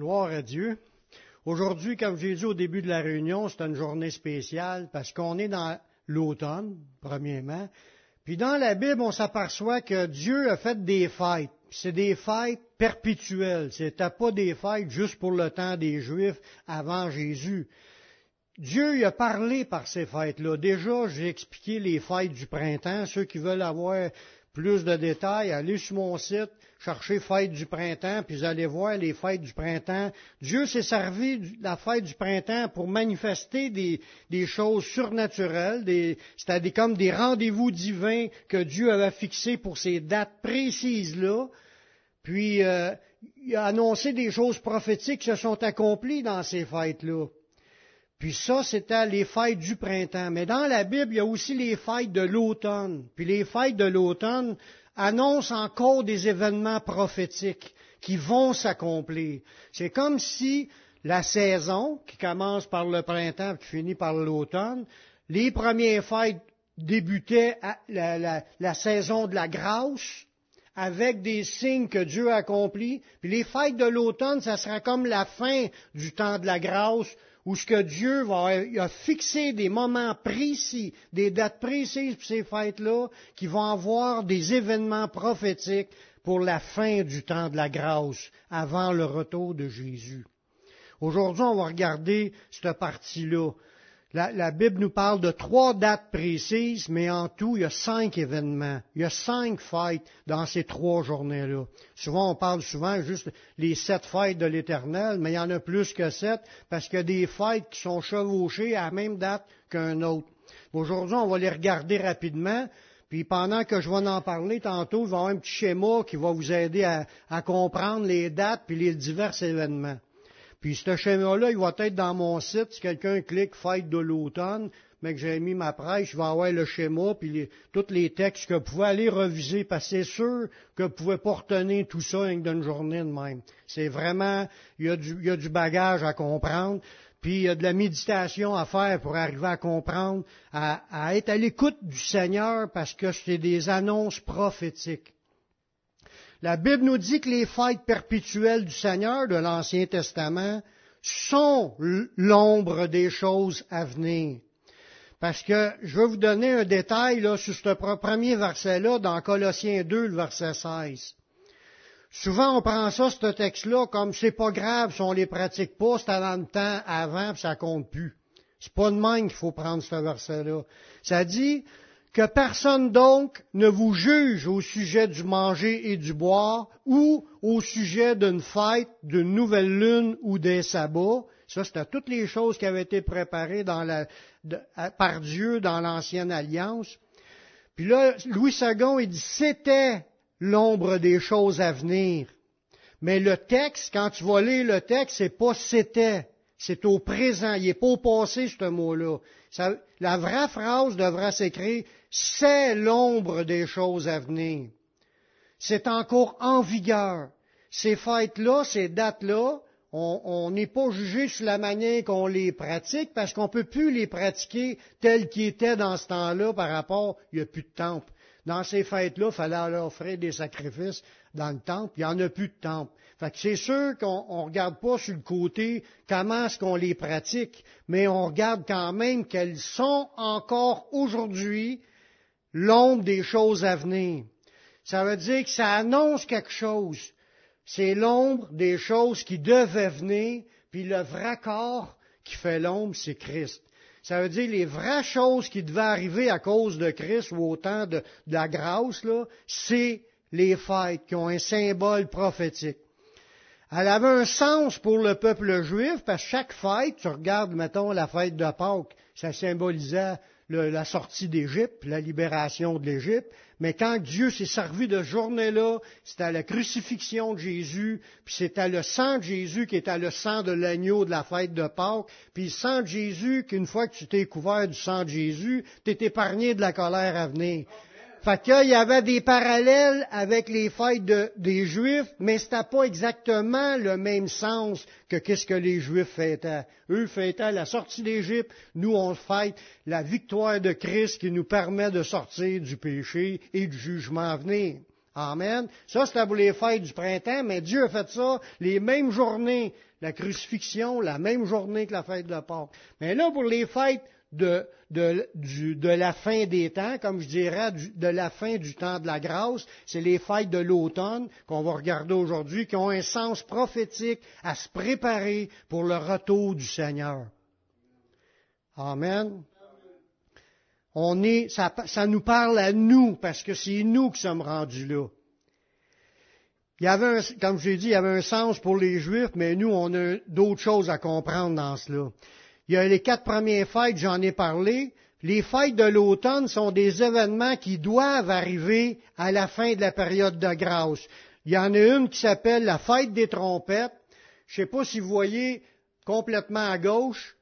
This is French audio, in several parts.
Gloire à Dieu. Aujourd'hui, comme j'ai dit au début de la réunion, c'est une journée spéciale parce qu'on est dans l'automne, premièrement. Puis dans la Bible, on s'aperçoit que Dieu a fait des fêtes. C'est des fêtes perpétuelles. C'était pas des fêtes juste pour le temps des Juifs avant Jésus. Dieu a parlé par ces fêtes-là. Déjà, j'ai expliqué les fêtes du printemps. Ceux qui veulent avoir plus de détails, allez sur mon site, cherchez fête du printemps, puis allez voir les fêtes du printemps. Dieu s'est servi de la fête du printemps pour manifester des, choses surnaturelles, c'était comme des rendez-vous divins que Dieu avait fixés pour ces dates précises-là. Puis, euh, il a annoncé des choses prophétiques qui se sont accomplies dans ces fêtes-là. Puis ça, c'était les fêtes du printemps. Mais dans la Bible, il y a aussi les fêtes de l'automne. Puis les fêtes de l'automne annoncent encore des événements prophétiques qui vont s'accomplir. C'est comme si la saison, qui commence par le printemps et finit par l'automne, les premières fêtes débutaient la, la, saison de la grâce, avec des signes que Dieu a accomplis. Puis les fêtes de l'automne, ça sera comme la fin du temps de la grâce, où ce que Dieu va, a fixé des moments précis, des dates précises pour ces fêtes-là, qui vont avoir des événements prophétiques pour la fin du temps de la grâce, avant le retour de Jésus. Aujourd'hui, on va regarder cette partie-là. La, Bible nous parle de trois dates précises, mais en tout, il y a cinq événements. Il y a cinq fêtes dans ces trois journées-là. Souvent, on parle souvent juste les sept fêtes de l'Éternel, mais il y en a plus que sept, parce qu'il y a des fêtes qui sont chevauchées à la même date qu'un autre. Aujourd'hui, on va les regarder rapidement, puis pendant que je vais en parler tantôt, il va y avoir un petit schéma qui va vous aider à, à comprendre les dates puis les divers événements. Puis ce schéma-là, il va être dans mon site. Si quelqu'un clique Fête de l'automne, mais que j'ai mis ma presse, je vais avoir le schéma, puis tous les textes que vous pouvez aller reviser, parce que c'est sûr que vous pouvez pas retenir tout ça d'une journée de même. C'est vraiment, il y, a du, il y a du bagage à comprendre, puis il y a de la méditation à faire pour arriver à comprendre, à, à être à l'écoute du Seigneur, parce que c'est des annonces prophétiques. La Bible nous dit que les fêtes perpétuelles du Seigneur de l'Ancien Testament sont l'ombre des choses à venir. Parce que je vais vous donner un détail là, sur ce premier verset-là dans Colossiens 2, le verset 16. Souvent, on prend ça, ce texte-là, comme c'est pas grave si on les pratique pas, c'est dans le temps avant, puis ça compte plus. C'est pas de même qu'il faut prendre ce verset-là. Ça dit, que personne donc ne vous juge au sujet du manger et du boire ou au sujet d'une fête, d'une nouvelle lune ou des sabbats. Ça, c'était toutes les choses qui avaient été préparées par Dieu dans l'ancienne alliance. Puis là, Louis II, il dit, c'était l'ombre des choses à venir. Mais le texte, quand tu vas lire le texte, c'est pas c'était, c'est au présent. Il n'est pas au passé, ce mot-là. la vraie phrase devra s'écrire c'est l'ombre des choses à venir. C'est encore en vigueur. Ces fêtes-là, ces dates-là, on n'est pas jugé sur la manière qu'on les pratique parce qu'on ne peut plus les pratiquer telles qu'ils étaient dans ce temps-là par rapport, il n'y a plus de temple. Dans ces fêtes-là, il fallait leur offrir des sacrifices dans le temple, il n'y en a plus de temple. Fait que c'est sûr qu'on ne regarde pas sur le côté comment est-ce qu'on les pratique, mais on regarde quand même qu'elles sont encore aujourd'hui l'ombre des choses à venir. Ça veut dire que ça annonce quelque chose. C'est l'ombre des choses qui devaient venir, puis le vrai corps qui fait l'ombre, c'est Christ. Ça veut dire les vraies choses qui devaient arriver à cause de Christ ou au temps de, la grâce, là, c'est les fêtes qui ont un symbole prophétique. Elle avait un sens pour le peuple juif, parce que chaque fête, tu regardes, mettons, la fête de Pâques, ça symbolisait la sortie d'Égypte, la libération de l'Égypte, mais quand Dieu s'est servi de journée-là, c'était la crucifixion de Jésus, puis c'était le sang de Jésus qui était le sang de l'agneau de la fête de Pâques, puis le sang de Jésus, qu'une fois que tu t'es couvert du sang de Jésus, tu es épargné de la colère à venir. Fait qu'il y avait des parallèles avec les fêtes des Juifs, mais c'était pas exactement le même sens que qu'est-ce que les Juifs fêtaient. Eux fêtaient la sortie d'Égypte, nous on fête la victoire de Christ qui nous permet de sortir du péché et du jugement à venir. Amen. Ça, c'était pour les fêtes du printemps, mais Dieu a fait ça les mêmes journées, la crucifixion, la même journée que la fête de Pâques. Mais là, pour les fêtes de, de, de, la fin des temps, comme je dirais, de la fin du temps de la grâce. C'est les fêtes de l'automne qu'on va regarder aujourd'hui, qui ont un sens prophétique à se préparer pour le retour du Seigneur. Amen. On est, ça, ça nous parle à nous, parce que c'est nous qui sommes rendus là. Il y avait, comme je l'ai dit, il y avait un sens pour les Juifs, mais nous, on a d'autres choses à comprendre dans cela. Il y a les quatre premières fêtes, j'en ai parlé. Les fêtes de l'automne sont des événements qui doivent arriver à la fin de la période de grâce. Il y en a une qui s'appelle la fête des trompettes. Je ne sais pas si vous voyez complètement à gauche.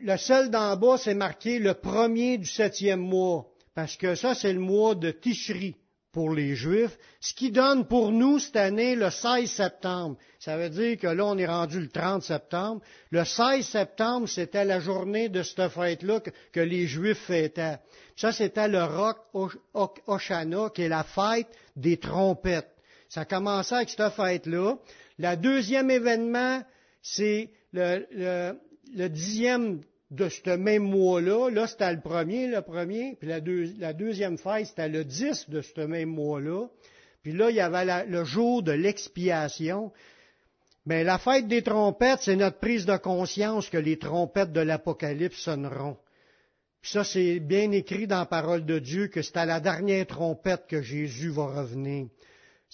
Le seul d'en bas, c'est marqué le premier du septième mois, parce que ça, c'est le mois de Tishri pour les Juifs, ce qui donne pour nous cette année le 16 septembre. Ça veut dire que là, on est rendu le 30 septembre. Le 16 septembre, c'était la journée de cette fête-là que, les Juifs fêtaient. Ça, c'était le Rock Oshana, qui est la fête des trompettes. Ça commençait avec cette fête-là. Le deuxième événement, c'est le, le, le dixième de ce même mois-là. Là, c'était le premier, le premier, puis la, deuxième fête, c'était le 10 de ce même mois-là. Puis là, il y avait le jour de l'expiation. Mais la fête des trompettes, c'est notre prise de conscience que les trompettes de l'Apocalypse sonneront. Puis ça, c'est bien écrit dans la parole de Dieu que c'est à la dernière trompette que Jésus va revenir.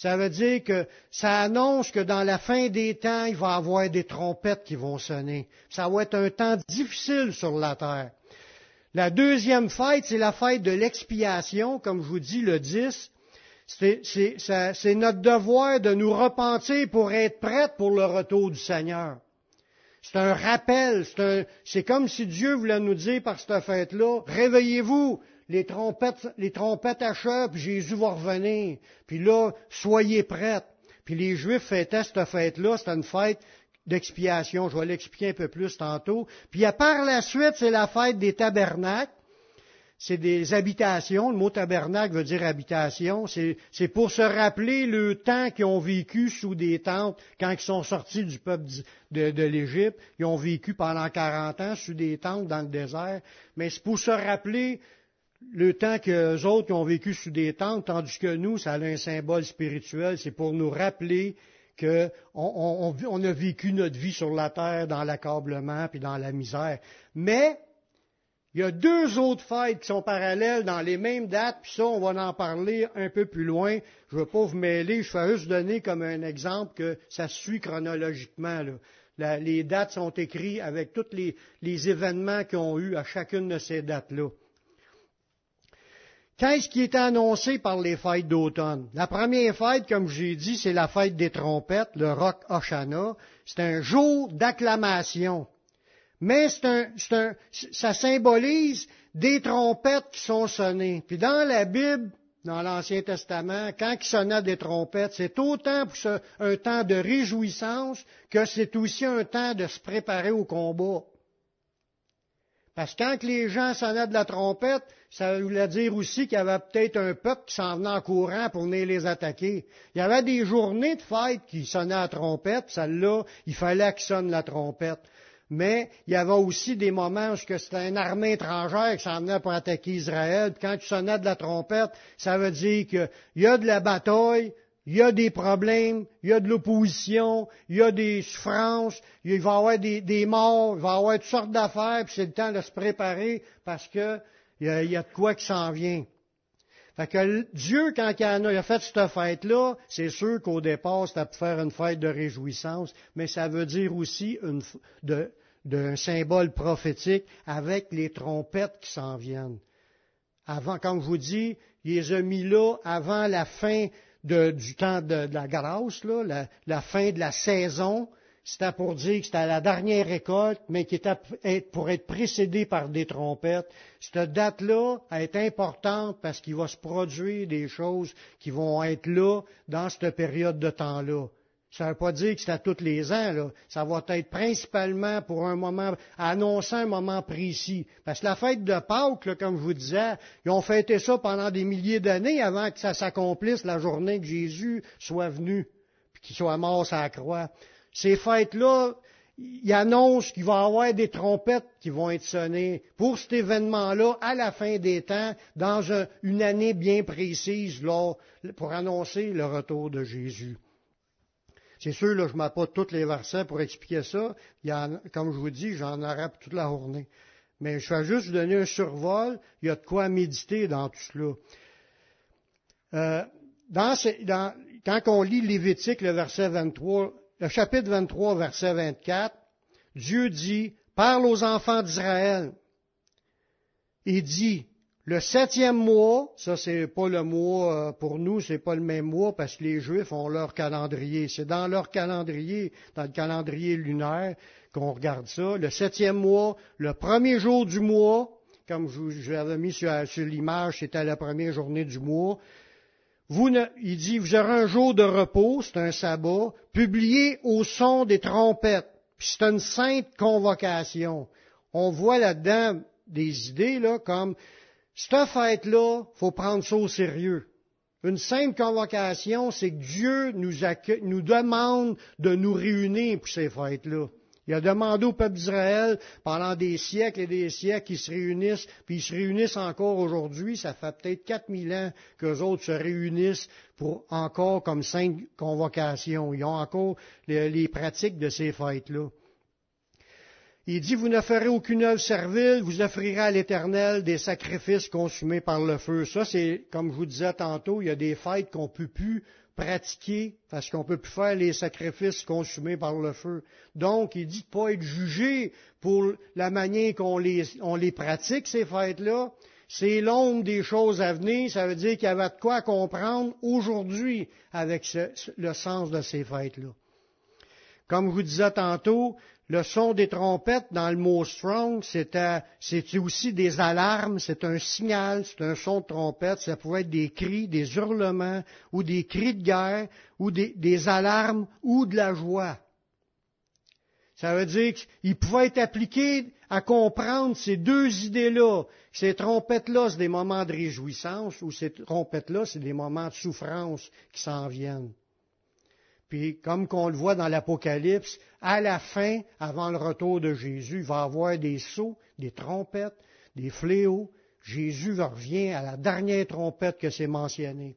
Ça veut dire que ça annonce que dans la fin des temps, il va y avoir des trompettes qui vont sonner. Ça va être un temps difficile sur la terre. La deuxième fête, c'est la fête de l'expiation, comme je vous dis, le 10. C'est notre devoir de nous repentir pour être prêts pour le retour du Seigneur. C'est un rappel, c'est comme si Dieu voulait nous dire par cette fête-là, réveillez-vous, les trompettes, les trompettes achèvent, puis Jésus va revenir. Puis là, soyez prêts. Puis les Juifs fêtaient cette fête-là, c'était une fête d'expiation. Je vais l'expliquer un peu plus tantôt. Puis par la suite, c'est la fête des tabernacles. C'est des habitations. Le mot tabernacle veut dire habitation. C'est pour se rappeler le temps qu'ils ont vécu sous des tentes quand ils sont sortis du peuple de, de l'Égypte. Ils ont vécu pendant 40 ans sous des tentes dans le désert. Mais c'est pour se rappeler le temps que autres ont vécu sous des tentes, tandis que nous, ça a un symbole spirituel, c'est pour nous rappeler qu'on on, a vécu notre vie sur la terre dans l'accablement puis dans la misère. Mais il y a deux autres fêtes qui sont parallèles dans les mêmes dates, puis ça, on va en parler un peu plus loin. Je ne veux pas vous mêler, je vais juste donner comme un exemple que ça suit chronologiquement. les dates sont écrites avec tous les, les événements qu'ils ont eu à chacune de ces dates-là. Qu'est-ce qui est annoncé par les fêtes d'automne? La première fête, comme j'ai dit, c'est la fête des trompettes, le Rock Oshana. C'est un jour d'acclamation. Mais c'est un, un, ça symbolise des trompettes qui sont sonnées. Puis dans la Bible, dans l'Ancien Testament, quand il sonnait des trompettes, c'est autant pour un temps de réjouissance que c'est aussi un temps de se préparer au combat. Parce que quand les gens sonnaient de la trompette, ça voulait dire aussi qu'il y avait peut-être un peuple qui s'en venait en courant pour venir les attaquer. Il y avait des journées de fête qui sonnaient la trompette, celle-là, il fallait qu'il sonne la trompette. Mais il y avait aussi des moments où c'était une armée étrangère qui s'en venait pour attaquer Israël. Quand tu sonnais de la trompette, ça veut dire qu'il y a de la bataille, il y a des problèmes, il y a de l'opposition, il y a des souffrances, il va y avoir des, morts, il va y avoir toutes sortes d'affaires, puis c'est le temps de se préparer parce que il y a, de quoi qui s'en vient. Fait que Dieu, quand il a, fait cette fête-là, c'est sûr qu'au départ, c'était pour faire une fête de réjouissance, mais ça veut dire aussi une, d'un symbole prophétique avec les trompettes qui s'en viennent. Avant, comme je vous dis, il les a mis là avant la fin du temps de, la grâce, la, fin de la saison. C'était pour dire que c'était la dernière récolte, mais qui était pour être précédée par des trompettes. Cette date-là est importante parce qu'il va se produire des choses qui vont être là dans cette période de temps-là. Ça ne veut pas dire que c'est à tous les ans, là. Ça va être principalement pour un moment, annoncer un moment précis. Parce que la fête de Pâques, comme je vous disais, ils ont fêté ça pendant des milliers d'années avant que ça s'accomplisse la journée que Jésus soit venu, puis qu'il soit mort sur la croix. Ces fêtes-là, ils annoncent qu'il va y avoir des trompettes qui vont être sonnées pour cet événement-là à la fin des temps, dans une année bien précise, là, pour annoncer le retour de Jésus. C'est sûr, là, je ne mets pas tous les versets pour expliquer ça. Il y en, comme je vous dis, j'en aurai toute la journée. Mais je vais juste vous donner un survol. Il y a de quoi méditer dans tout cela. Euh, quand on lit Lévitique, le verset 23, le chapitre 23, verset 24, Dieu dit, parle aux enfants d'Israël. Il dit, le septième mois, ça c'est pas le mois euh, pour nous, c'est pas le même mois parce que les Juifs ont leur calendrier. C'est dans leur calendrier, dans le calendrier lunaire, qu'on regarde ça. Le septième mois, le premier jour du mois, comme je, l'avais mis sur, l'image, c'était la première journée du mois. Vous il dit, vous aurez un jour de repos, c'est un sabbat, publié au son des trompettes. Puis c'est une sainte convocation. On voit là-dedans des idées là comme cette fête-là, faut prendre ça au sérieux. Une simple convocation, c'est que Dieu nous, demande de nous réunir pour ces fêtes-là. Il a demandé au peuple d'Israël pendant des siècles et des siècles qu'ils se réunissent, puis ils se réunissent encore aujourd'hui. Ça fait peut-être 4000 ans qu'eux autres se réunissent pour encore comme cinq convocations. Ils ont encore les pratiques de ces fêtes-là. Il dit, vous ne ferez aucune œuvre servile, vous offrirez à l'Éternel des sacrifices consumés par le feu. Ça, c'est, comme je vous disais tantôt, il y a des fêtes qu'on ne peut plus pratiquer parce qu'on ne peut plus faire les sacrifices consumés par le feu. Donc, il dit de pas être jugé pour la manière qu'on les, on les pratique, ces fêtes-là. C'est l'ombre des choses à venir. Ça veut dire qu'il y avait de quoi comprendre aujourd'hui avec le sens de ces fêtes-là. Comme je vous disais tantôt, le son des trompettes dans le mot strong, c'est aussi des alarmes, c'est un signal, c'est un son de trompette, ça pouvait être des cris, des hurlements, ou des cris de guerre, ou des, des alarmes, ou de la joie. Ça veut dire qu'il pouvait être appliqué à comprendre ces deux idées-là. Ces trompettes-là, c'est des moments de réjouissance, ou ces trompettes-là, c'est des moments de souffrance qui s'en viennent. Puis, comme qu'on le voit dans l'Apocalypse, à la fin, avant le retour de Jésus, il va y avoir des sauts, des trompettes, des fléaux. Jésus revient à la dernière trompette que c'est mentionné.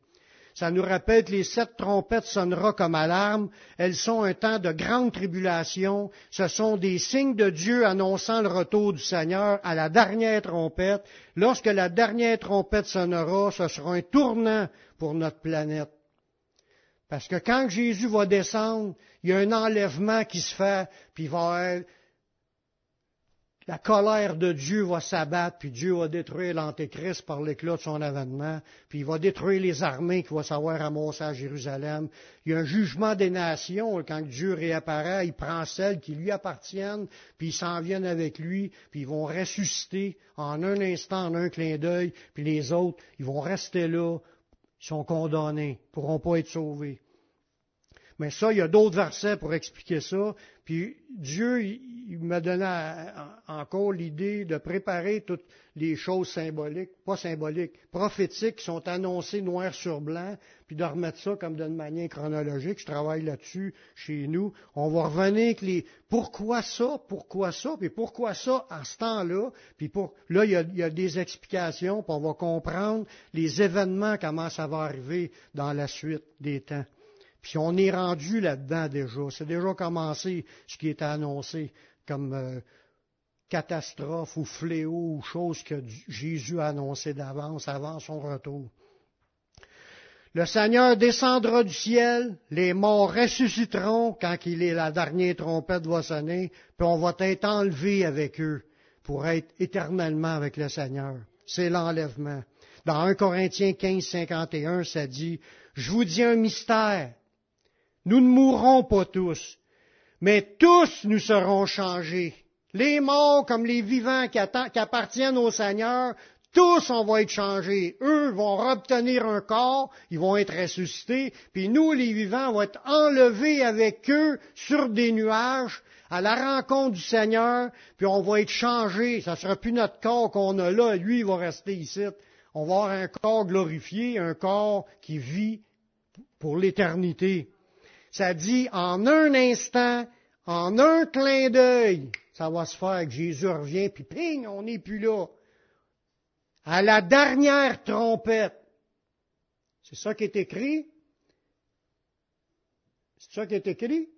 Ça nous rappelle que les sept trompettes sonneront comme alarme. Elles sont un temps de grande tribulation. Ce sont des signes de Dieu annonçant le retour du Seigneur à la dernière trompette. Lorsque la dernière trompette sonnera, ce sera un tournant pour notre planète. Parce que quand Jésus va descendre, il y a un enlèvement qui se fait, puis va la colère de Dieu va s'abattre, puis Dieu va détruire l'Antéchrist par l'éclat de son avènement, puis il va détruire les armées qu'il va savoir amoncer à Jérusalem. Il y a un jugement des nations, quand Dieu réapparaît, il prend celles qui lui appartiennent, puis ils s'en viennent avec lui, puis ils vont ressusciter en un instant, en un clin d'œil, puis les autres, ils vont rester là sont condamnés, pourront pas être sauvés. Mais ça, il y a d'autres versets pour expliquer ça. Puis Dieu, il m'a donné encore l'idée de préparer toutes les choses symboliques, pas symboliques, prophétiques qui sont annoncées noir sur blanc, puis de remettre ça comme d'une manière chronologique. Je travaille là-dessus chez nous. On va revenir avec les pourquoi ça, pourquoi ça, puis pourquoi ça à ce temps-là. Puis pour, là, il y, a, il y a des explications, puis on va comprendre les événements, comment ça va arriver dans la suite des temps. Puis on est rendu là-dedans déjà. C'est déjà commencé ce qui est annoncé comme euh, catastrophe ou fléau ou chose que Jésus a annoncé d'avance, avant son retour. Le Seigneur descendra du ciel, les morts ressusciteront quand il est la dernière trompette va sonner, puis on va être enlevé avec eux pour être éternellement avec le Seigneur. C'est l'enlèvement. Dans 1 Corinthiens 15, 51, ça dit, je vous dis un mystère. Nous ne mourrons pas tous, mais tous nous serons changés. Les morts comme les vivants qui, appartiennent au Seigneur, tous on va être changés. Eux vont obtenir un corps, ils vont être ressuscités, puis nous, les vivants, on va être enlevés avec eux sur des nuages à la rencontre du Seigneur, puis on va être changés. Ça sera plus notre corps qu'on a là, lui, il va rester ici. On va avoir un corps glorifié, un corps qui vit pour l'éternité. Ça dit en un instant, en un clin d'œil, ça va se faire que Jésus revient, puis ping, on n'est plus là. À la dernière trompette. C'est ça qui est écrit? C'est ça qui est écrit?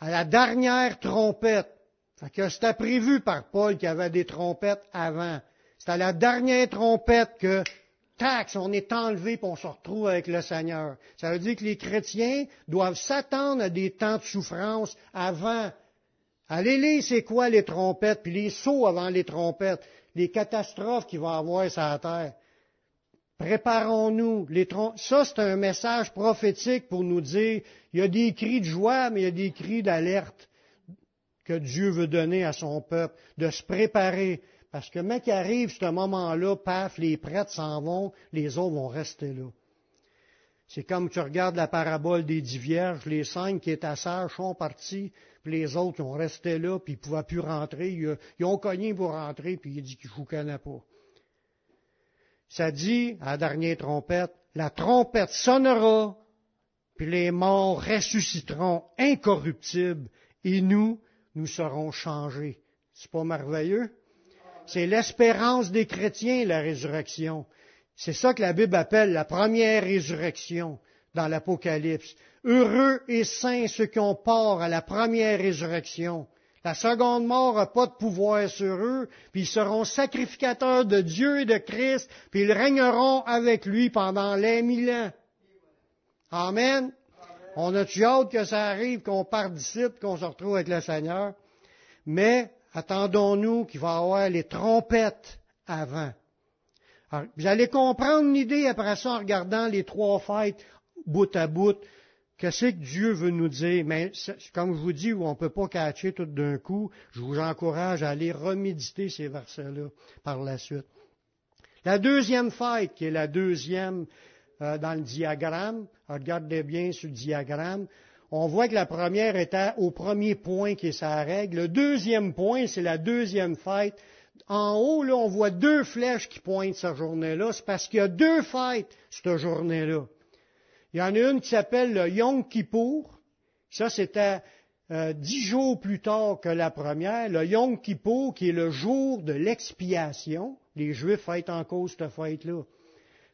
À la dernière trompette. Fait que c'était prévu par Paul qu'il y avait des trompettes avant. C'est à la dernière trompette que taxe, on est enlevé et on se retrouve avec le Seigneur. Ça veut dire que les chrétiens doivent s'attendre à des temps de souffrance avant. Allez lire c'est quoi les trompettes, puis les sauts avant les trompettes, les catastrophes qu'il va y avoir sur la terre. Préparons-nous. Ça, c'est un message prophétique pour nous dire, il y a des cris de joie, mais il y a des cris d'alerte que Dieu veut donner à son peuple, de se préparer. Parce que mec arrive ce moment-là, paf, les prêtres s'en vont, les autres vont rester là. C'est comme tu regardes la parabole des dix vierges, les cinq qui étaient sages sont partis, puis les autres ont resté là, puis ils ne pouvaient plus rentrer. Ils, ont cogné pour rentrer, puis il dit qu'ils ne pas. Ça dit, à la dernière trompette, la trompette sonnera, puis les morts ressusciteront incorruptibles, et nous, nous serons changés. C'est pas merveilleux? C'est l'espérance des chrétiens, la résurrection. C'est ça que la Bible appelle la première résurrection dans l'Apocalypse. Heureux et saints ceux qui ont part à la première résurrection. La seconde mort n'a pas de pouvoir sur eux, puis ils seront sacrificateurs de Dieu et de Christ, puis ils régneront avec lui pendant les mille ans. Amen. On a-tu hâte que ça arrive, qu'on parte d'ici, qu'on se retrouve avec le Seigneur? Mais attendons-nous qu'il va y avoir les trompettes avant. vous allez comprendre l'idée après ça en regardant les trois fêtes bout à bout. Qu'est-ce que Dieu veut nous dire? Mais comme je vous dis, on ne peut pas catcher tout d'un coup. Je vous encourage à aller reméditer ces versets-là par la suite. La deuxième fête, qui est la deuxième euh, dans le diagramme, regardez bien ce diagramme, on voit que la première était au premier point qui est sa règle. Le deuxième point, c'est la deuxième fête. En haut, là, on voit deux flèches qui pointent cette journée-là. C'est parce qu'il y a deux fêtes cette journée-là. Il y en a une qui s'appelle le Yom Kippour. Ça, c'était euh, dix jours plus tard que la première. Le Yom Kippour, qui est le jour de l'expiation. Les Juifs fêtent en cause cette fête-là.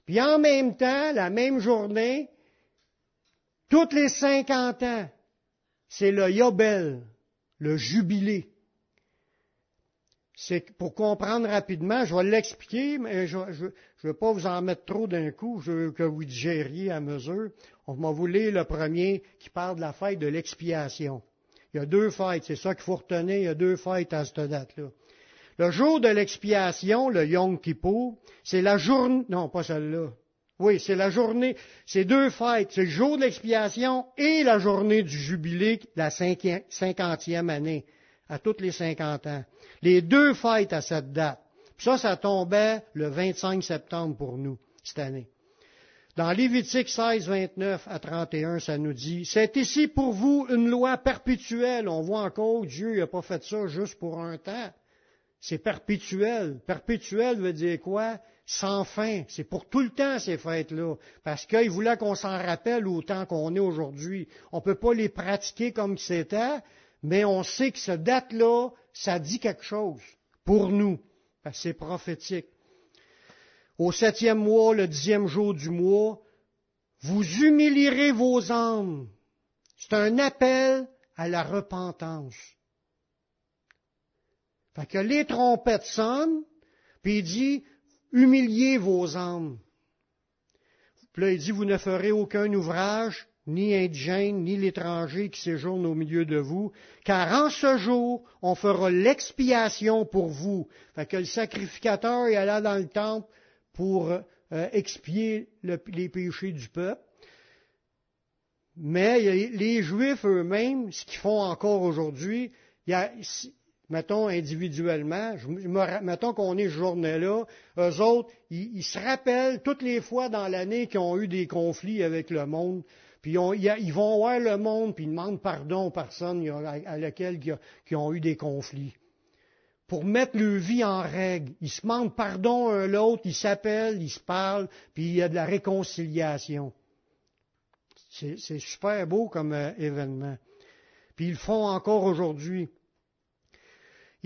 Puis en même temps, la même journée, toutes les cinquante ans, c'est le Yobel, le jubilé. C'est pour comprendre rapidement, je vais l'expliquer, mais je ne veux pas vous en mettre trop d'un coup, je veux que vous digériez à mesure. On va vous lire le premier qui parle de la fête de l'expiation. Il y a deux fêtes, c'est ça qu'il faut retenir, il y a deux fêtes à cette date-là. Le jour de l'expiation, le Yom Kippur, c'est la journée, non pas celle-là, oui, c'est la journée, c'est deux fêtes, c'est le jour de l'expiation et la journée du jubilé, la cinquantième année, à toutes les cinquante ans. Les deux fêtes à cette date. Ça, ça tombait le 25 septembre pour nous, cette année. Dans Lévitique 16, 29 à 31, ça nous dit, c'est ici pour vous une loi perpétuelle. On voit encore, Dieu n'a pas fait ça juste pour un temps. C'est perpétuel. Perpétuel veut dire quoi? Sans fin. C'est pour tout le temps ces fêtes-là, parce qu'il voulait qu'on s'en rappelle autant qu'on est aujourd'hui. On ne peut pas les pratiquer comme c'était, mais on sait que cette date-là, ça dit quelque chose pour nous, parce que c'est prophétique. Au septième mois, le dixième jour du mois, vous humilierez vos âmes. C'est un appel à la repentance. Fait que les trompettes sonnent, puis il dit, humiliez vos âmes. Puis là, il dit, vous ne ferez aucun ouvrage, ni indigène, ni l'étranger qui séjourne au milieu de vous, car en ce jour, on fera l'expiation pour vous. Fait que le sacrificateur est allé dans le temple pour euh, expier les péchés du peuple. Mais les Juifs eux-mêmes, ce qu'ils font encore aujourd'hui, mettons individuellement, mettons qu'on est ce journée-là, eux autres, ils, se rappellent toutes les fois dans l'année qu'ils ont eu des conflits avec le monde, puis ils, vont voir le monde, puis ils demandent pardon aux personnes à, laquelle ils ont eu des conflits. Pour mettre leur vie en règle. Ils se demandent pardon un l'autre, ils s'appellent, ils se parlent, puis il y a de la réconciliation. C'est super beau comme euh, événement. Puis ils le font encore aujourd'hui.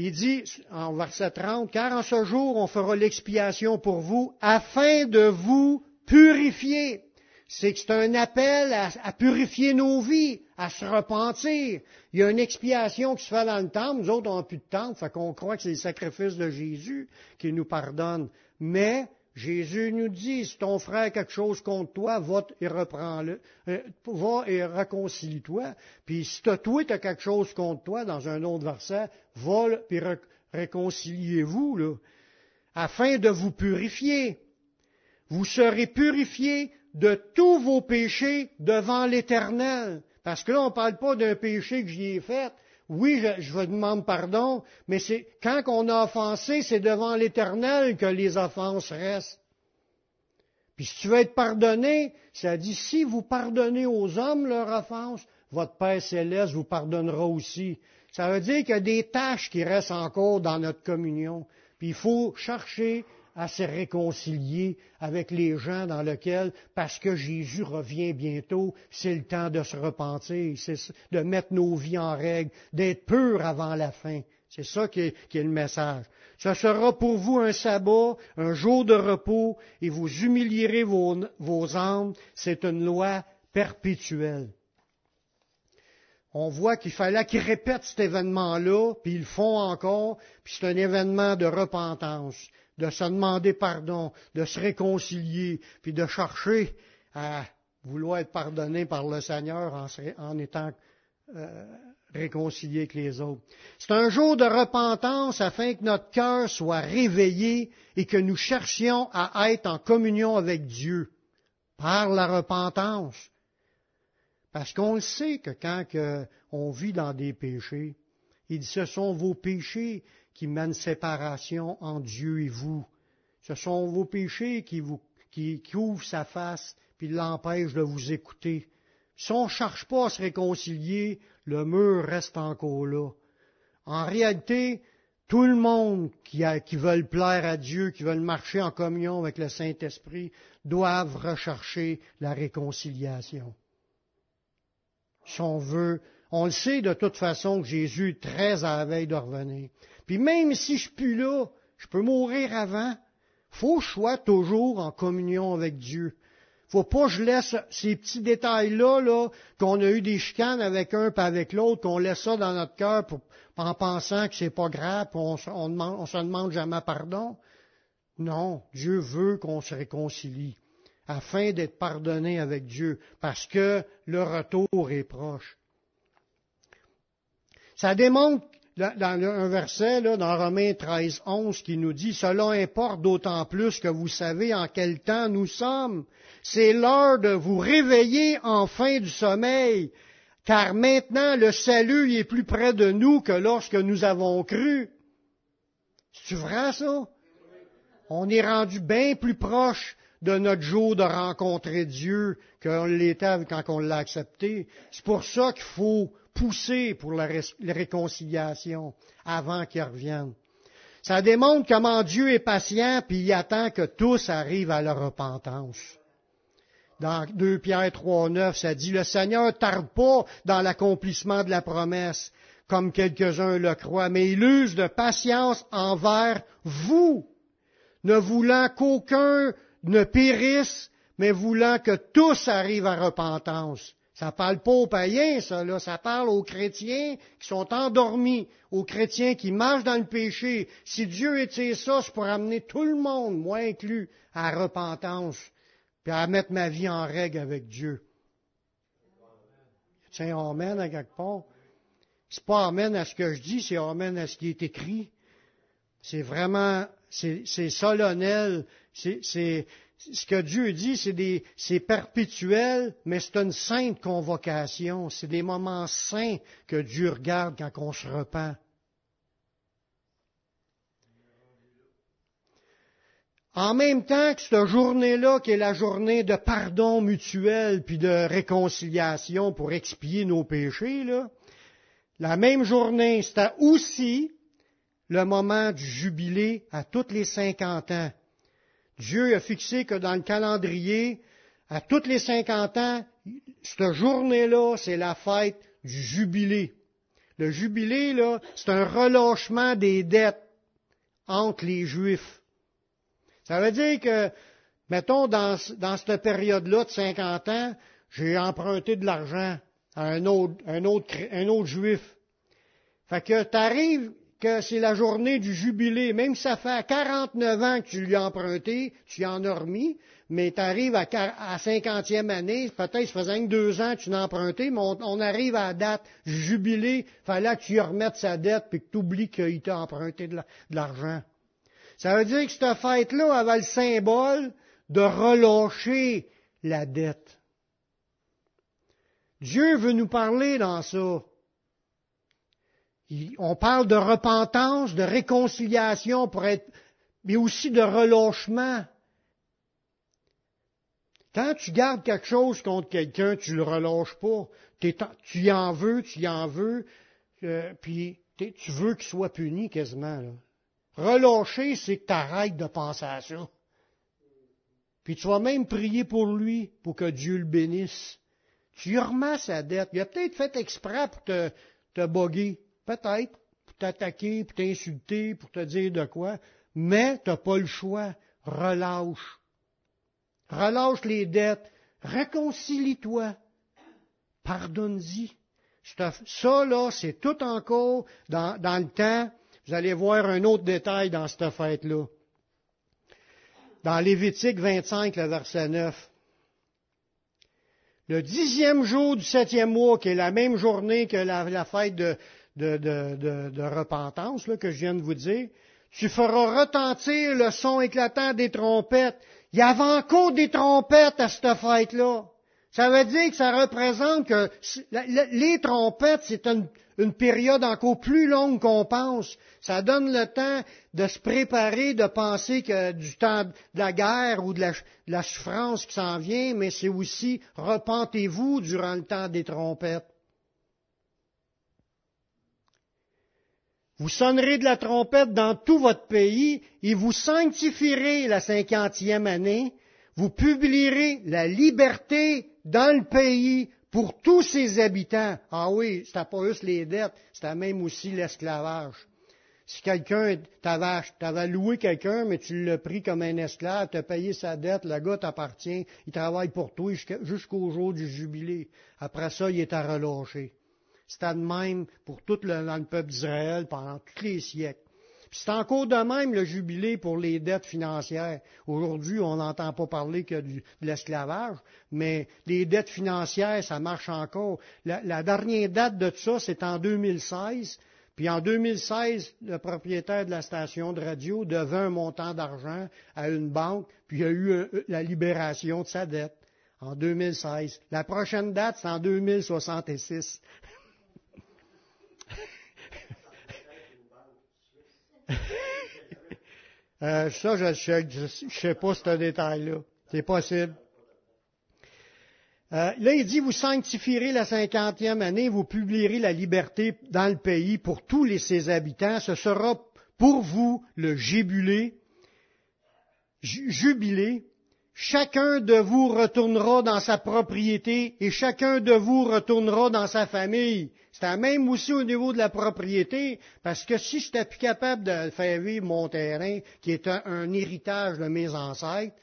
Il dit en verset 30, car en ce jour on fera l'expiation pour vous afin de vous purifier. C'est que c'est un appel à, purifier nos vies, à se repentir. Il y a une expiation qui se fait dans le temple. Nous autres, on n'a plus de temple, fait qu'on croit que c'est le sacrifice de Jésus qui nous pardonne. Mais Jésus nous dit, si ton frère a quelque chose contre toi, va et reprends-le, euh, va et réconcilie-toi. Puis si toi, tu as quelque chose contre toi, dans un autre verset, va et réconciliez-vous, là, afin de vous purifier. Vous serez purifiés de tous vos péchés devant l'Éternel. Parce que là, on ne parle pas d'un péché que j'y ai fait, oui, je, vous demande pardon, mais c'est quand on a offensé, c'est devant l'Éternel que les offenses restent. Puis si tu veux être pardonné, ça dit si vous pardonnez aux hommes leurs offenses, votre Père céleste vous pardonnera aussi. Ça veut dire qu'il y a des tâches qui restent encore dans notre communion. Puis il faut chercher à se réconcilier avec les gens dans lesquels, parce que Jésus revient bientôt, c'est le temps de se repentir, c'est de mettre nos vies en règle, d'être purs avant la fin. C'est ça qui est, le message. Ce sera pour vous un sabbat, un jour de repos, et vous humilierez vos, vos âmes. C'est une loi perpétuelle. On voit qu'il fallait qu'ils répètent cet événement-là, puis ils le font encore, puis c'est un événement de repentance de se demander pardon, de se réconcilier, puis de chercher à vouloir être pardonné par le Seigneur en, étant euh, réconcilié avec les autres. C'est un jour de repentance afin que notre cœur soit réveillé et que nous cherchions à être en communion avec Dieu par la repentance. Parce qu'on le sait que quand on vit dans des péchés, il dit ce sont vos péchés qui mène séparation entre Dieu et vous. Ce sont vos péchés qui, vous, qui, ouvrent sa face puis l'empêchent de vous écouter. Si on ne cherche pas à se réconcilier, le mur reste encore là. En réalité, tout le monde qui, a, qui plaire à Dieu, qui veulent marcher en communion avec le Saint-Esprit, doivent rechercher la réconciliation. Si on veut, on le sait de toute façon que Jésus est très à la veille de revenir. Puis même si je suis plus là, je peux mourir avant. Faut que je sois toujours en communion avec Dieu. Faut pas que je laisse ces petits détails-là, là, qu'on a eu des chicanes avec un pas avec l'autre, qu'on laisse ça dans notre cœur en pensant que c'est pas grave, on, on, se demande jamais pardon. Non, Dieu veut qu'on se réconcilie afin d'être pardonné avec Dieu, parce que le retour est proche. Ça démontre dans un verset là, dans Romains 13, 11 qui nous dit Cela importe d'autant plus que vous savez en quel temps nous sommes. C'est l'heure de vous réveiller enfin du sommeil, car maintenant le salut est plus près de nous que lorsque nous avons cru. C'est vrai ça? On est rendu bien plus proche de notre jour de rencontrer Dieu qu'on l'était quand on l'a accepté. C'est pour ça qu'il faut pousser pour la, réconciliation avant qu'il revienne. Ça démontre comment Dieu est patient puis il attend que tous arrivent à la repentance. Dans 2 Pierre 3, 9, ça dit, le Seigneur tarde pas dans l'accomplissement de la promesse, comme quelques-uns le croient, mais il use de patience envers vous, ne voulant qu'aucun ne périsse, mais voulant que tous arrivent à repentance. Ça parle pas aux païens, ça, là. Ça parle aux chrétiens qui sont endormis, aux chrétiens qui marchent dans le péché. Si Dieu était ça, c'est pour amener tout le monde, moi inclus, à repentance, puis à mettre ma vie en règle avec Dieu. Tiens, Amen à quelque part. C'est pas Amen à ce que je dis, c'est Amen à ce qui est écrit. C'est vraiment, c'est solennel, c'est, ce que Dieu dit, c'est, des, c'est perpétuel, mais c'est une sainte convocation. C'est des moments saints que Dieu regarde quand on se repent. En même temps que cette journée-là, qui est la journée de pardon mutuel puis de réconciliation pour expier nos péchés, là, la même journée, c'était aussi le moment du jubilé à toutes les cinquante ans. Dieu a fixé que dans le calendrier, à toutes les cinquante ans, cette journée-là, c'est la fête du jubilé. Le jubilé, là, c'est un relâchement des dettes entre les Juifs. Ça veut dire que, mettons, dans, dans cette période-là de 50 ans, j'ai emprunté de l'argent à un autre, un autre, un autre Juif. Fait que que c'est la journée du jubilé, même si ça fait 49 ans que tu lui as emprunté, tu y en as remis, mais tu arrives à, à 50e année, peut-être ça faisait que deux ans que tu l'as emprunté, mais on, arrive à la date jubilé, fallait que tu lui remettes sa dette puis que tu oublies qu'il t'a emprunté de l'argent. Ça veut dire que cette fête-là avait le symbole de relâcher la dette. Dieu veut nous parler dans ça. On parle de repentance, de réconciliation pour être, mais aussi de relâchement. Quand tu gardes quelque chose contre quelqu'un, tu le relâches pas. Tu y en veux, tu y en veux, euh, puis tu veux qu'il soit puni quasiment. Relâcher, c'est que tu arrêtes de penser à ça. Puis tu vas même prier pour lui, pour que Dieu le bénisse. Tu remets sa dette. Il a peut-être fait exprès pour te, te boguer. Peut-être. Pour t'attaquer, pour t'insulter, pour te dire de quoi. Mais tu n'as pas le choix. Relâche. Relâche les dettes. Réconcilie-toi. Pardonne-y. Ça, là, c'est tout encore dans, le temps. Vous allez voir un autre détail dans cette fête-là. Dans Lévitique 25, le verset 9. Le dixième jour du septième mois, qui est la même journée que la, fête de, de, repentance là, que je viens de vous dire, tu feras retentir le son éclatant des trompettes. Il y avait encore des trompettes à cette fête-là. Ça veut dire que ça représente que les trompettes, c'est une, période encore plus longue qu'on pense. Ça donne le temps de se préparer, de penser que du temps de la guerre ou de la, de la souffrance qui s'en vient, mais c'est aussi repentez-vous durant le temps des trompettes. Vous sonnerez de la trompette dans tout votre pays et vous sanctifierez la cinquantième année. Vous publierez la liberté dans le pays pour tous ses habitants. Ah oui, c'était pas juste les dettes, c'était même aussi l'esclavage. Si quelqu'un t'avait loué quelqu'un, mais tu l'as pris comme un esclave, tu as payé sa dette, le gars t'appartient, il travaille pour toi jusqu'au jour du jubilé. Après ça, il est à relâcher. C'était de même pour tout le, le peuple d'Israël pendant tous les siècles. C'est encore de même le jubilé pour les dettes financières. Aujourd'hui, on n'entend pas parler que de l'esclavage, mais les dettes financières, ça marche encore. La, dernière date de ça, c'est en 2016. Puis en 2016, le propriétaire de la station de radio devait un montant d'argent à une banque, puis il y a eu euh, la libération de sa dette en 2016. La prochaine date, c'est en 2066. Euh, ça, je ne sais pas ce détail-là. C'est possible. Euh, là, il dit, vous sanctifierez la cinquantième année, vous publierez la liberté dans le pays pour tous les, ses habitants. Ce sera pour vous le jubilé, jubilé. Chacun de vous retournera dans sa propriété et chacun de vous retournera dans sa famille. C'est même aussi au niveau de la propriété, parce que si je n'étais plus capable de faire vivre mon terrain, qui est un, héritage de mes ancêtres,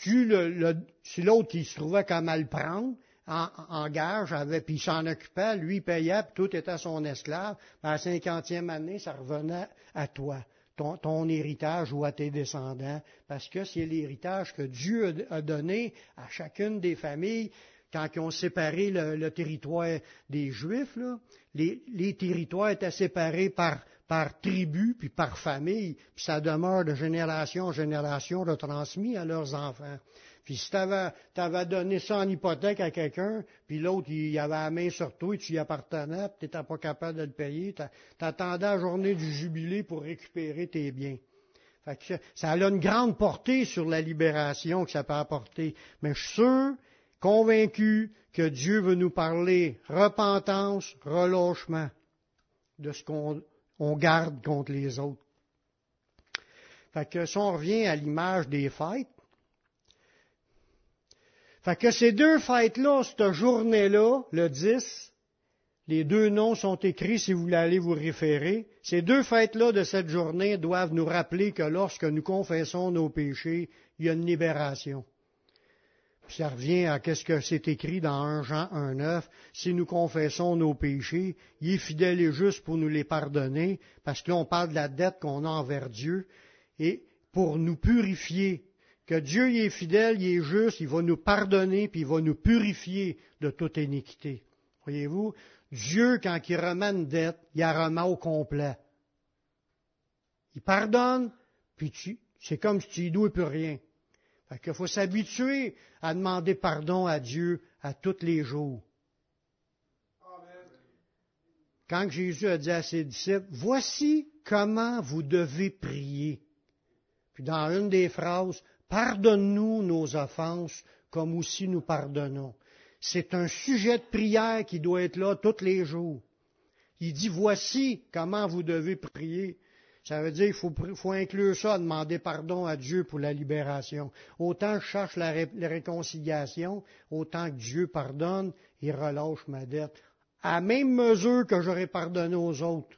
tu le, si l'autre qui se trouvait qu'à mal prendre, en, gage, avait, puis il s'en occupait, lui payait, puis tout était son esclave, ben, à la cinquantième année, ça revenait à toi, ton, héritage ou à tes descendants, parce que c'est l'héritage que Dieu a donné à chacune des familles quand ils ont séparé le, territoire des Juifs, les, territoires étaient séparés par, par tribu, puis par famille, puis ça demeure de génération en génération de transmis à leurs enfants. Puis si tu avais, donné ça en hypothèque à quelqu'un, puis l'autre, il avait la main sur toi et tu y appartenais, puis tu n'étais pas capable de le payer, tu attendais la journée du jubilé pour récupérer tes biens. ça a une grande portée sur la libération que ça peut apporter. Mais je suis sûr, convaincu, que Dieu veut nous parler repentance, relâchement de ce qu'on garde contre les autres. Fait que si on revient à l'image des fêtes, fait que ces deux fêtes-là, cette journée-là, le 10, les deux noms sont écrits si vous voulez aller vous référer. Ces deux fêtes-là de cette journée doivent nous rappeler que lorsque nous confessons nos péchés, il y a une libération. ça revient à ce que c'est écrit dans 1 Jean 1.9. Si nous confessons nos péchés, il est fidèle et juste pour nous les pardonner, parce que là on parle de la dette qu'on a envers Dieu, et pour nous purifier que Dieu y est fidèle, il est juste, il va nous pardonner, puis il va nous purifier de toute iniquité. Voyez-vous, Dieu, quand il remet une dette, il la remet au complet. Il pardonne, puis c'est comme si tu y plus rien. Fait qu'il faut s'habituer à demander pardon à Dieu à tous les jours. Quand Jésus a dit à ses disciples, voici comment vous devez prier. Puis dans une des phrases, Pardonne-nous nos offenses comme aussi nous pardonnons. C'est un sujet de prière qui doit être là tous les jours. Il dit, voici comment vous devez prier. Ça veut dire qu'il faut, inclure ça, demander pardon à Dieu pour la libération. Autant je cherche la, la réconciliation, autant que Dieu pardonne et relâche ma dette. À même mesure que j'aurais pardonné aux autres.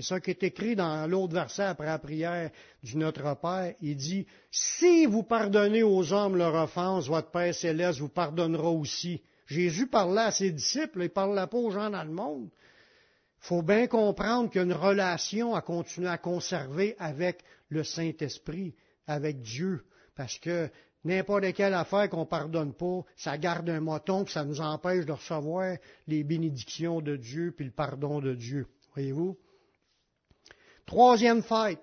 C'est ça qui est écrit dans l'autre verset après la prière du Notre Père. Il dit, si vous pardonnez aux hommes leur offense, votre Père céleste vous pardonnera aussi. Jésus parlait à ses disciples, il parlait pas aux gens dans le monde. Il faut bien comprendre qu'il y a une relation à continuer à conserver avec le Saint-Esprit, avec Dieu, parce que n'importe quelle affaire qu'on ne pardonne pas, ça garde un moton, que ça nous empêche de recevoir les bénédictions de Dieu puis le pardon de Dieu. Voyez-vous? Troisième fête,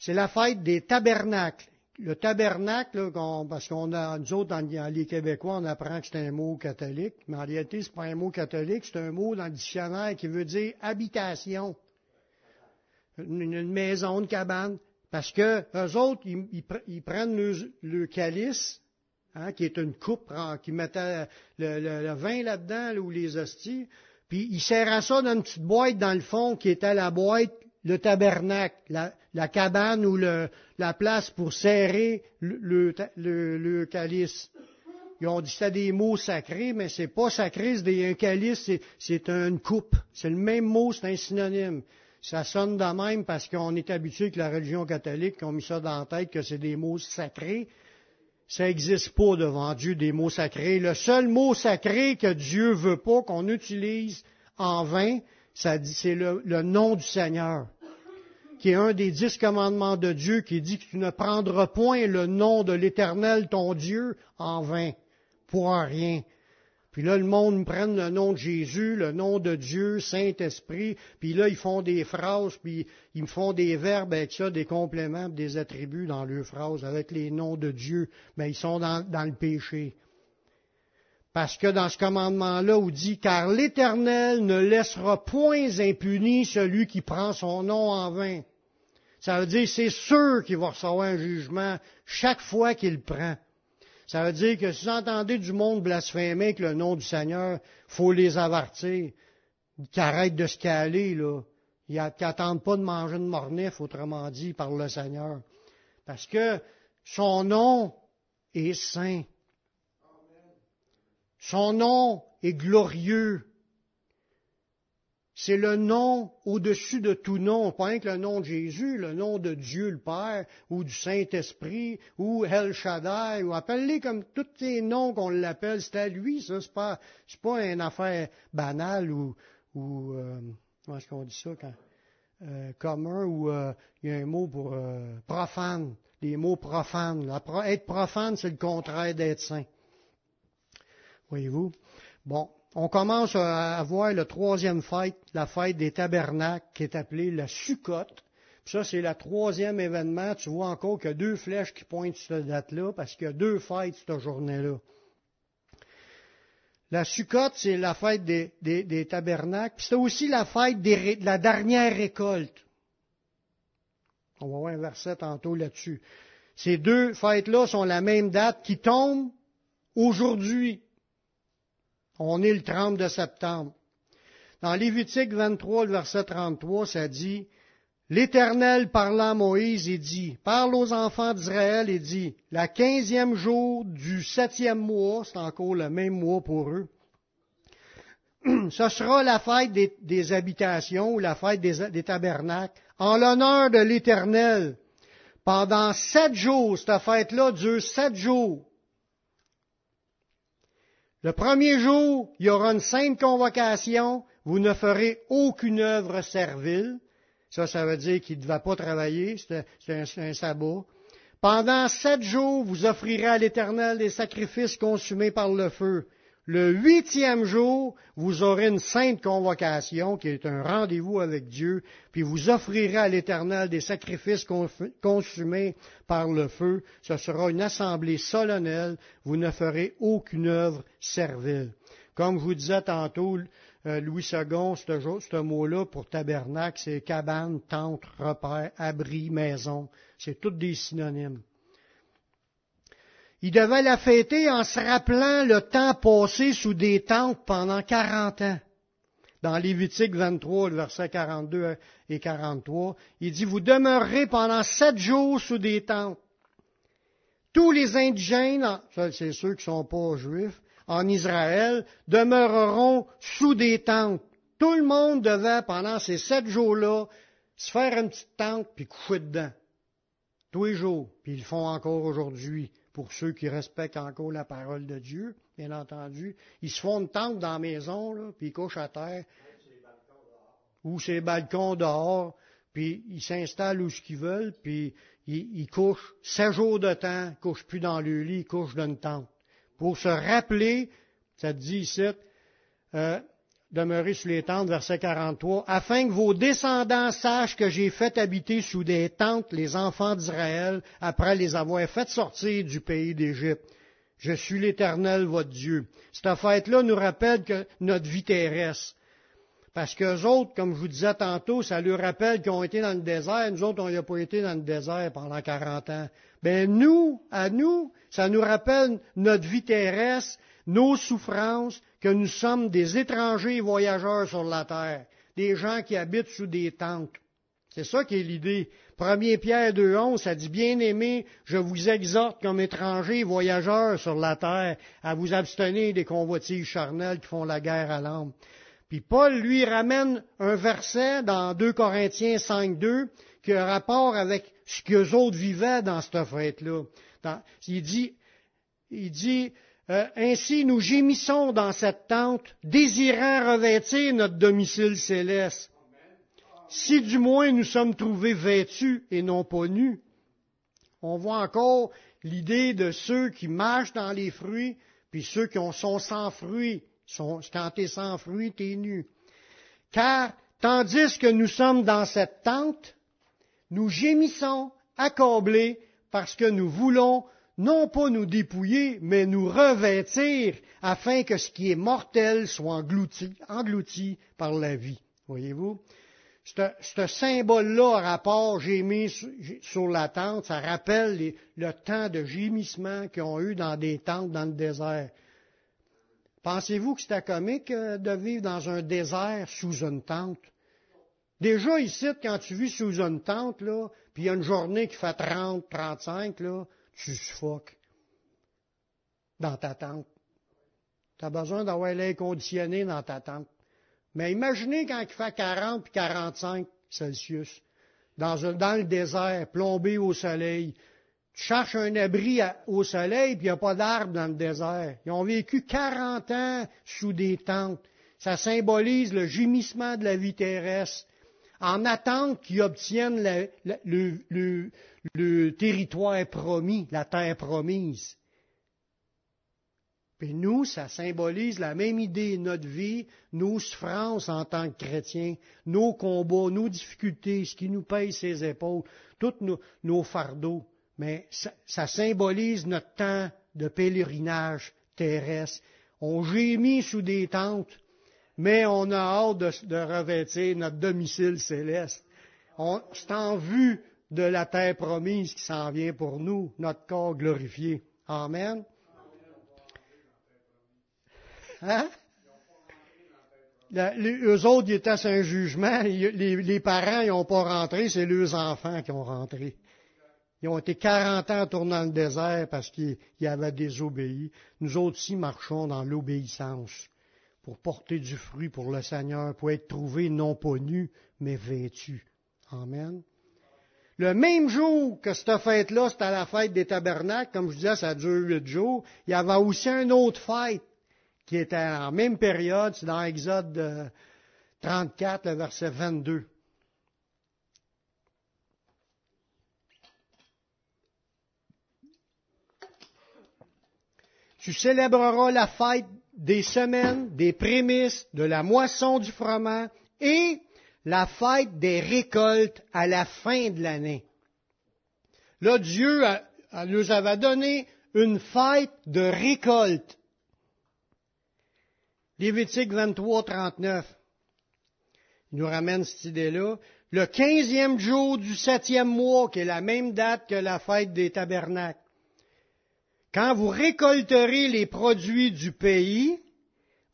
c'est la fête des tabernacles. Le tabernacle, parce qu'on a, nous autres, dans, les Québécois, on apprend que c'est un mot catholique, mais en réalité, c'est pas un mot catholique, c'est un mot dans le dictionnaire qui veut dire habitation. Une, maison, une cabane. Parce que eux autres, ils, prennent le, calice, hein, qui est une coupe, qui mettait le, vin là-dedans, ou les hosties, puis il serra ça dans une petite boîte dans le fond qui était la boîte, le tabernacle, la, cabane ou la place pour serrer le, calice. Ils ont dit que c'était des mots sacrés, mais c'est pas sacré, c'est un calice, c'est une coupe. C'est le même mot, c'est un synonyme. Ça sonne de même parce qu'on est habitué que la religion catholique, qu'on mis ça dans la tête que c'est des mots sacrés, ça n'existe pas devant Dieu des mots sacrés. Le seul mot sacré que Dieu veut pas qu'on utilise en vain, c'est le, le, nom du Seigneur, qui est un des dix commandements de Dieu qui dit que tu ne prendras point le nom de l'Éternel, ton Dieu, en vain, pour rien. Puis là, le monde prend le nom de Jésus, le nom de Dieu, Saint-Esprit, puis là, ils font des phrases, puis ils me font des verbes avec ça, des compléments, des attributs dans leurs phrases, avec les noms de Dieu, mais ils sont dans, le péché. Parce que dans ce commandement-là, on dit, car l'Éternel ne laissera point impuni celui qui prend son nom en vain. Ça veut dire, c'est sûr qu'il va recevoir un jugement chaque fois qu'il prend. Ça veut dire que si vous entendez du monde blasphémer avec le nom du Seigneur, faut les avertir, qu'ils arrêtent de se caler, là. Ils n'attendent pas de manger de mornif, autrement dit, par le Seigneur. Parce que son nom est saint. Son nom est glorieux. C'est le nom au-dessus de tout nom, pas que le nom de Jésus, le nom de Dieu le Père, ou du Saint-Esprit, ou El Shaddai, ou appelle-les comme tous les noms qu'on l'appelle, c'est à lui, ça, c'est pas, c'est pas une affaire banale ou, ou euh, comment est-ce qu'on dit ça quand, euh, commun, ou euh, il y a un mot pour profane, les mots profanes. être profane, c'est le contraire d'être saint. Voyez-vous? Bon, on commence à voir la troisième fête, la fête des tabernacles, qui est appelée la Succote. ça, c'est le troisième événement. Tu vois encore qu'il y a deux flèches qui pointent sur cette date-là, parce qu'il y a deux fêtes cette journée-là. La Succote, c'est la fête des, tabernacles. c'est aussi la fête de la dernière récolte. On va voir un verset tantôt là-dessus. Ces deux fêtes-là sont la même date qui tombe aujourd'hui. On est le 30 de septembre. Dans Lévitique 23, le verset 33, ça dit, L'Éternel parlant à Moïse il dit, parle aux enfants d'Israël et dit, la quinzième jour du septième mois, c'est encore le même mois pour eux, ce sera la fête des, habitations ou la fête des, des tabernacles, en l'honneur de l'Éternel. Pendant sept jours, cette fête-là dure sept jours. Le premier jour, il y aura une sainte convocation, vous ne ferez aucune œuvre servile. Ça, ça veut dire qu'il ne va pas travailler, c'est un, sabbat. Pendant sept jours, vous offrirez à l'Éternel des sacrifices consumés par le feu. Le huitième jour, vous aurez une sainte convocation qui est un rendez-vous avec Dieu, puis vous offrirez à l'Éternel des sacrifices consumés par le feu. Ce sera une assemblée solennelle. Vous ne ferez aucune œuvre servile. Comme je vous disais tantôt, euh, Louis II, ce mot-là pour tabernacle, c'est cabane, tente, repère, abri, maison. C'est toutes des synonymes. Il devait la fêter en se rappelant le temps passé sous des tentes pendant 40 ans. Dans Lévitique 23, le verset 42 et 43, il dit, vous demeurerez pendant sept jours sous des tentes. Tous les indigènes, c'est ceux qui sont pas juifs, en Israël, demeureront sous des tentes. Tout le monde devait, pendant ces sept jours-là, se faire une petite tente puis coucher dedans. Tous les jours. Puis ils le font encore aujourd'hui pour ceux qui respectent encore la parole de Dieu, bien entendu. Ils se font une tente dans la maison, puis ils couchent à terre. Ou ces balcons dehors, puis ils s'installent où ce qu'ils veulent, puis ils, couchent sept jours de temps, ils couchent plus dans le lit, ils couchent dans une tente. Pour se rappeler, ça dit ici, euh, demeurer sous les tentes, verset 43, afin que vos descendants sachent que j'ai fait habiter sous des tentes les enfants d'Israël après les avoir fait sortir du pays d'Égypte. Je suis l'Éternel, votre Dieu. Cette fête-là nous rappelle que notre vie terrestre. Parce qu'eux autres, comme je vous disais tantôt, ça leur rappelle qu'ils ont été dans le désert. Nous autres, on n'a pas été dans le désert pendant 40 ans. Ben nous, à nous, ça nous rappelle notre vie terrestre, nos souffrances, que nous sommes des étrangers voyageurs sur la terre, des gens qui habitent sous des tentes. C'est ça qui est l'idée. 1 Pierre 2.11, ça dit, bien-aimés, je vous exhorte comme étrangers voyageurs sur la terre à vous abstenir des convoitises charnelles qui font la guerre à l'âme. Puis Paul lui ramène un verset dans 2 Corinthiens 5.2 qui a rapport avec ce qu'eux autres vivaient dans cette fête-là. il dit, il dit euh, ainsi nous gémissons dans cette tente, désirant revêtir notre domicile céleste. Si du moins nous sommes trouvés vêtus et non pas nus, on voit encore l'idée de ceux qui marchent dans les fruits, puis ceux qui sont sans fruits. Sont, quand tu es sans fruits, tu es nu. Car, tandis que nous sommes dans cette tente, nous gémissons, accablés, parce que nous voulons non pas nous dépouiller, mais nous revêtir afin que ce qui est mortel soit englouti, englouti par la vie. Voyez-vous? Ce symbole-là, rapport gémir sur la tente, ça rappelle le temps de gémissement qu'ils ont eu dans des tentes dans le désert. Pensez-vous que c'était comique euh, de vivre dans un désert sous une tente? Déjà ici, quand tu vis sous une tente, là, puis il y a une journée qui fait 30, 35, là, tu suffoques dans ta tente. Tu as besoin d'avoir l'air conditionné dans ta tente. Mais imaginez quand il fait 40 puis 45 Celsius, dans, le désert, plombé au soleil. Tu cherches un abri au soleil, puis il n'y a pas d'arbres dans le désert. Ils ont vécu 40 ans sous des tentes. Ça symbolise le gémissement de la vie terrestre en attente qu'ils obtiennent le, territoire promis, la terre promise. Puis nous, ça symbolise la même idée, notre vie, nos souffrances en tant que chrétiens, nos combats, nos difficultés, ce qui nous paye ses épaules, tous nos, fardeaux. Mais ça, symbolise notre temps de pèlerinage terrestre. On gémit sous des tentes, mais on a hâte de, revêtir notre domicile céleste. C'est en vue de la terre promise qui s'en vient pour nous, notre corps glorifié. Amen. Hein? les, eux autres, ils étaient à un jugement. Les, parents, ils n'ont pas rentré, c'est leurs enfants qui ont rentré. Ils ont été 40 ans tournant le désert parce qu'ils avaient désobéi. Nous autres aussi marchons dans l'obéissance pour porter du fruit pour le Seigneur, pour être trouvés non pas nus, mais vêtus. Amen. Le même jour que cette fête-là, c'était la fête des tabernacles, comme je disais, ça dure huit jours, il y avait aussi une autre fête qui était en même période, c'est dans Exode 34, le verset 22. Tu célébreras la fête des semaines, des prémices, de la moisson du froment et la fête des récoltes à la fin de l'année. Là, Dieu nous avait donné une fête de récolte. Lévitique 23, 39. Il nous ramène cette idée-là. Le quinzième jour du septième mois, qui est la même date que la fête des tabernacles. Quand vous récolterez les produits du pays,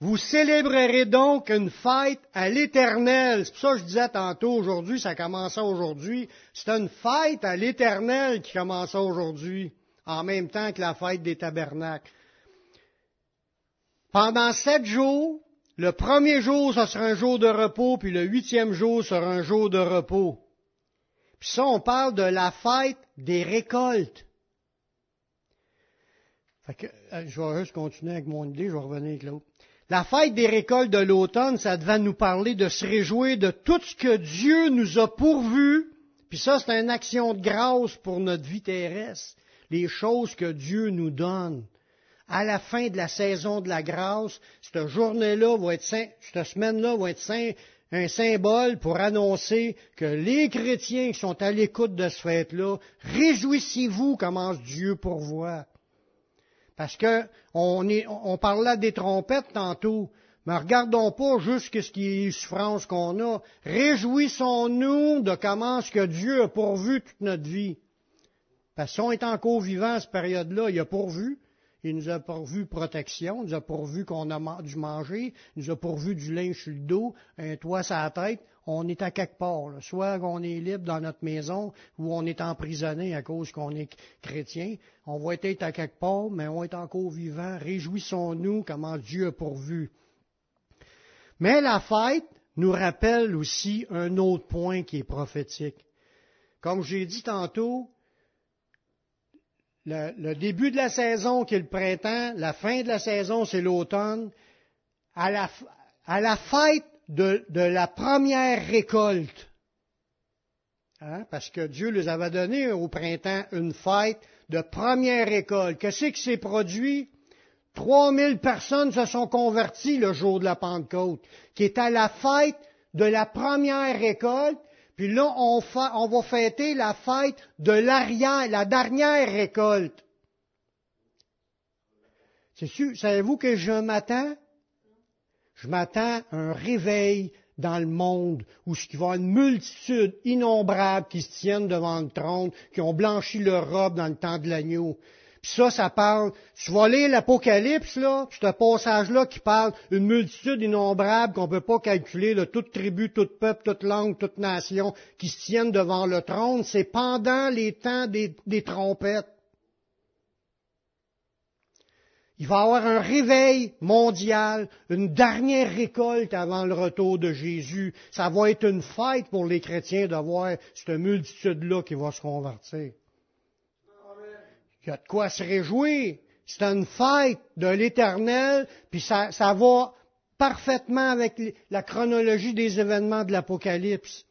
vous célébrerez donc une fête à l'Éternel. C'est pour ça que je disais tantôt aujourd'hui, ça commençait aujourd'hui. C'est une fête à l'Éternel qui commençait aujourd'hui, en même temps que la fête des tabernacles. Pendant sept jours, le premier jour, ce sera un jour de repos, puis le huitième jour sera un jour de repos. Puis ça, on parle de la fête des récoltes. Euh, je vais juste continuer avec mon idée, je vais revenir avec l'autre. La fête des récoltes de l'automne, ça devait nous parler de se réjouir de tout ce que Dieu nous a pourvu. Puis ça, c'est une action de grâce pour notre vie terrestre. Les choses que Dieu nous donne. À la fin de la saison de la grâce, cette journée-là va être cette semaine-là va être un symbole pour annoncer que les chrétiens qui sont à l'écoute de ce fête-là, réjouissez-vous, commence Dieu pour voir. Parce que on, est, on parlait des trompettes tantôt, mais regardons pas juste ce qui est souffrance qu'on a. Réjouissons-nous de comment ce que Dieu a pourvu toute notre vie. Parce qu'on est encore vivant à cette période-là, il a pourvu. Il nous a pourvu protection, il nous a pourvu qu'on a du manger, il nous a pourvu du linge sur le dos, un toit sur la tête. On est à quelque part. Soit on est libre dans notre maison ou on est emprisonné à cause qu'on est chrétien. On va être à quelque part, mais on est encore vivant. Réjouissons-nous comment Dieu a pourvu. Mais la fête nous rappelle aussi un autre point qui est prophétique. Comme j'ai dit tantôt, le, début de la saison qui est le printemps, la fin de la saison c'est l'automne, à la, fête de, la première récolte, hein, parce que Dieu les avait donné au printemps une fête de première récolte. Qu'est-ce qui s'est produit? Trois mille personnes se sont converties le jour de la Pentecôte, qui est à la fête de la première récolte, puis là, on, va fêter la fête de l'arrière, la dernière récolte. C'est sûr, savez-vous que je m'attends? Je m'attends à un réveil dans le monde où il va y une multitude innombrable qui se tiennent devant le trône, qui ont blanchi leur robe dans le temps de l'agneau, puis ça, ça parle, tu vas lire l'Apocalypse, là, ce passage-là qui parle d'une multitude innombrable qu'on ne peut pas calculer, de toute tribu, tout peuple, toute langue, toute nation, qui se tiennent devant le trône, c'est pendant les temps des, des trompettes. Il va y avoir un réveil mondial, une dernière récolte avant le retour de Jésus. Ça va être une fête pour les chrétiens de voir cette multitude-là qui va se convertir. Il y a de quoi se réjouir. C'est une fête de l'éternel, puis ça, ça va parfaitement avec la chronologie des événements de l'Apocalypse.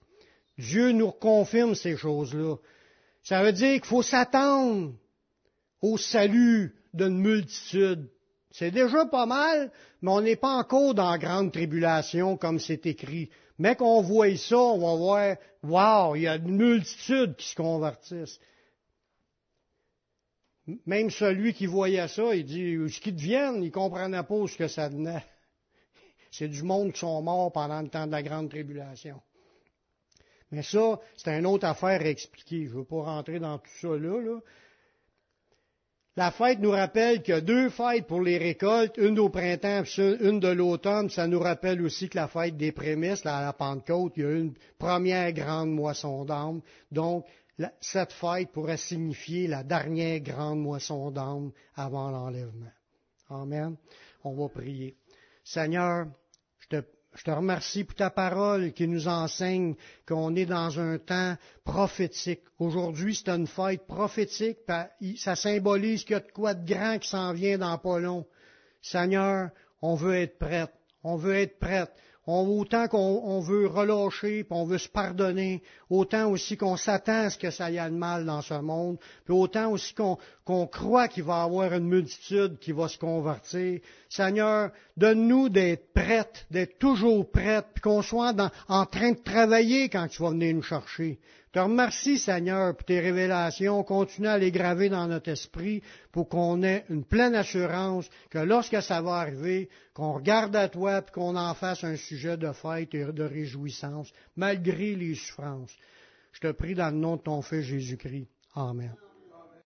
Dieu nous confirme ces choses-là. Ça veut dire qu'il faut s'attendre au salut d'une multitude. C'est déjà pas mal, mais on n'est pas encore dans la grande tribulation comme c'est écrit. Mais qu'on voit ça, on va voir, wow, il y a une multitude qui se convertissent. Même celui qui voyait ça, il dit, ce qu'ils deviennent, il ne comprenait pas ce que ça venait. C'est du monde qui sont morts pendant le temps de la grande tribulation. Mais ça, c'est une autre affaire à expliquer. Je ne veux pas rentrer dans tout ça là. La fête nous rappelle qu'il y a deux fêtes pour les récoltes, une au printemps, une de l'automne. Ça nous rappelle aussi que la fête des prémices, à la Pentecôte, il y a une première grande moisson d'âme. Donc, cette fête pourrait signifier la dernière grande moisson d'âme avant l'enlèvement. Amen. On va prier. Seigneur, je te remercie pour ta parole qui nous enseigne qu'on est dans un temps prophétique. Aujourd'hui, c'est une fête prophétique. Ça symbolise qu'il y a de quoi de grand qui s'en vient dans pas long. Seigneur, on veut être prête. On veut être prête autant qu'on veut relâcher, puis on veut se pardonner, autant aussi qu'on s'attend à ce que ça y ait de mal dans ce monde, puis autant aussi qu'on croit qu'il va y avoir une multitude qui va se convertir. Seigneur, donne-nous d'être prêtes, d'être toujours prêtes, puis qu'on soit en train de travailler quand tu vas venir nous chercher te remercie, Seigneur, pour tes révélations. Continue à les graver dans notre esprit pour qu'on ait une pleine assurance que lorsque ça va arriver, qu'on regarde à toi et qu'on en fasse un sujet de fête et de réjouissance, malgré les souffrances. Je te prie dans le nom de ton Fils Jésus-Christ. Amen.